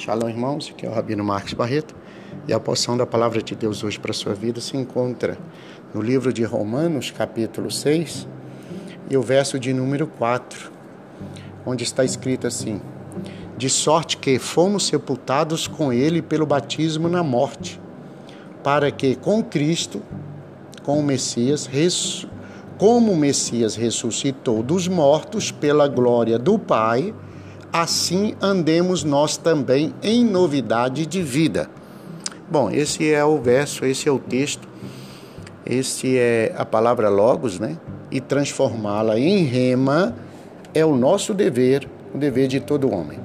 Shalom, irmãos. Aqui é o Rabino Marcos Barreto. E a porção da palavra de Deus hoje para a sua vida se encontra no livro de Romanos, capítulo 6, e o verso de número 4, onde está escrito assim: De sorte que fomos sepultados com ele pelo batismo na morte, para que com Cristo, com o Messias, como o Messias ressuscitou dos mortos pela glória do Pai, assim andemos nós também em novidade de vida. Bom, esse é o verso, esse é o texto, esse é a palavra logos, né? E transformá-la em rema é o nosso dever, o dever de todo homem.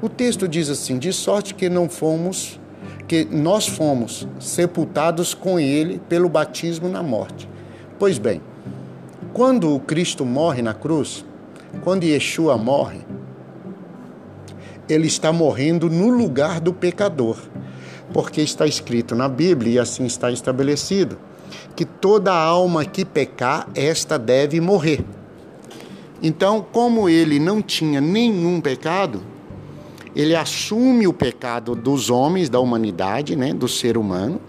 O texto diz assim: de sorte que não fomos, que nós fomos sepultados com ele pelo batismo na morte. Pois bem, quando o Cristo morre na cruz, quando Yeshua morre, ele está morrendo no lugar do pecador. Porque está escrito na Bíblia, e assim está estabelecido, que toda alma que pecar, esta deve morrer. Então, como ele não tinha nenhum pecado, ele assume o pecado dos homens, da humanidade, né, do ser humano.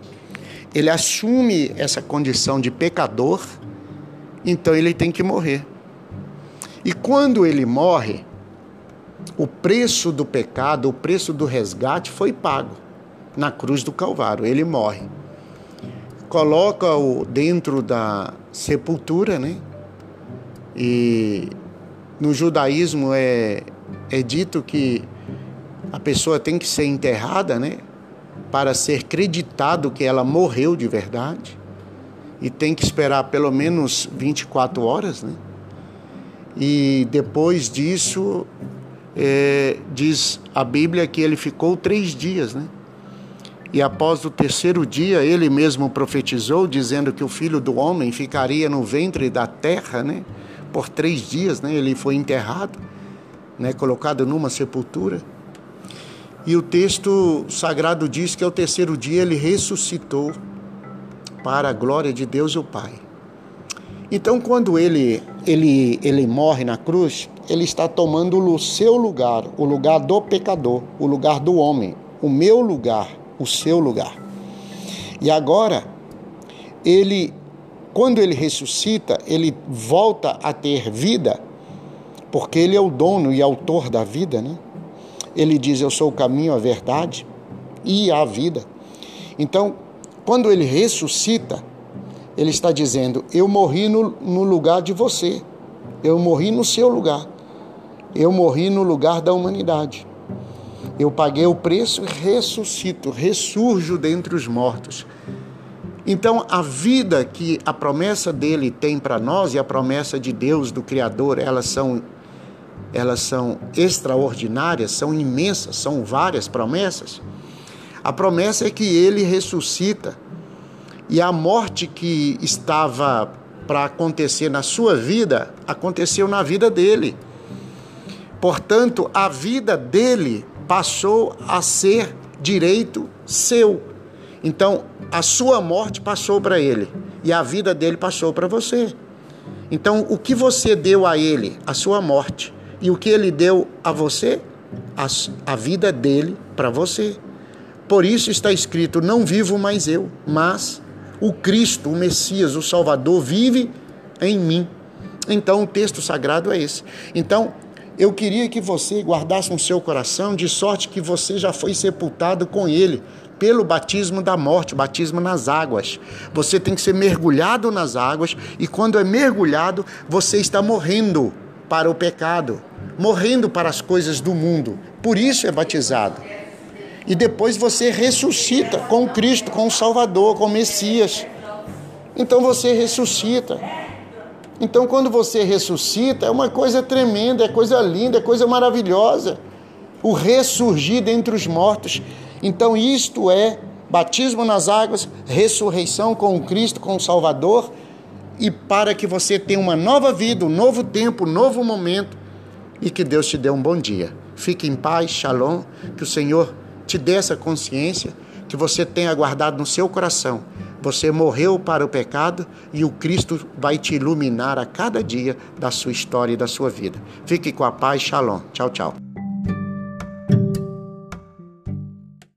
Ele assume essa condição de pecador, então ele tem que morrer. E quando ele morre, o preço do pecado, o preço do resgate foi pago na cruz do Calvário. Ele morre. Coloca-o dentro da sepultura, né? E no judaísmo é, é dito que a pessoa tem que ser enterrada, né? Para ser creditado que ela morreu de verdade. E tem que esperar pelo menos 24 horas, né? E depois disso é, diz a Bíblia que ele ficou três dias, né? E após o terceiro dia, ele mesmo profetizou, dizendo que o filho do homem ficaria no ventre da terra, né? Por três dias, né? Ele foi enterrado, né? Colocado numa sepultura. E o texto sagrado diz que ao terceiro dia ele ressuscitou para a glória de Deus o Pai. Então, quando ele, ele, ele morre na cruz, ele está tomando o seu lugar, o lugar do pecador, o lugar do homem, o meu lugar, o seu lugar. E agora, ele, quando ele ressuscita, ele volta a ter vida, porque ele é o dono e autor da vida, né? Ele diz: Eu sou o caminho, a verdade e a vida. Então, quando ele ressuscita, ele está dizendo: Eu morri no, no lugar de você, eu morri no seu lugar, eu morri no lugar da humanidade. Eu paguei o preço e ressuscito, ressurjo dentre os mortos. Então, a vida que a promessa dele tem para nós e a promessa de Deus, do Criador, elas são, elas são extraordinárias, são imensas, são várias promessas. A promessa é que ele ressuscita e a morte que estava para acontecer na sua vida, aconteceu na vida dele. Portanto, a vida dele passou a ser direito seu. Então, a sua morte passou para ele e a vida dele passou para você. Então, o que você deu a ele? A sua morte. E o que ele deu a você? A, a vida dele para você. Por isso está escrito: Não vivo mais eu, mas o Cristo, o Messias, o Salvador, vive em mim. Então, o texto sagrado é esse. Então, eu queria que você guardasse no seu coração, de sorte que você já foi sepultado com ele pelo batismo da morte, batismo nas águas. Você tem que ser mergulhado nas águas e quando é mergulhado, você está morrendo para o pecado, morrendo para as coisas do mundo. Por isso é batizado e depois você ressuscita com Cristo, com o Salvador, com o Messias. Então você ressuscita. Então quando você ressuscita, é uma coisa tremenda, é coisa linda, é coisa maravilhosa. O ressurgir dentre os mortos. Então isto é batismo nas águas, ressurreição com Cristo, com o Salvador, e para que você tenha uma nova vida, um novo tempo, um novo momento, e que Deus te dê um bom dia. Fique em paz, shalom, que o Senhor te dê essa consciência que você tenha guardado no seu coração. Você morreu para o pecado e o Cristo vai te iluminar a cada dia da sua história e da sua vida. Fique com a paz. Shalom. Tchau, tchau.